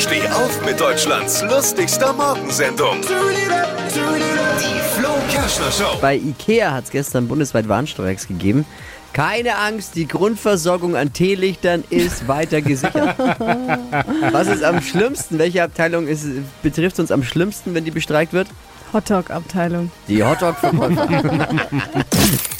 Steh auf mit Deutschlands lustigster Morgensendung. Die Flo Kerschner Show. Bei Ikea hat es gestern bundesweit Warnstreiks gegeben. Keine Angst, die Grundversorgung an Teelichtern ist weiter gesichert. Was ist am schlimmsten? Welche Abteilung ist, betrifft uns am schlimmsten, wenn die bestreikt wird? Hotdog-Abteilung. Die Hotdog-Verkäufer.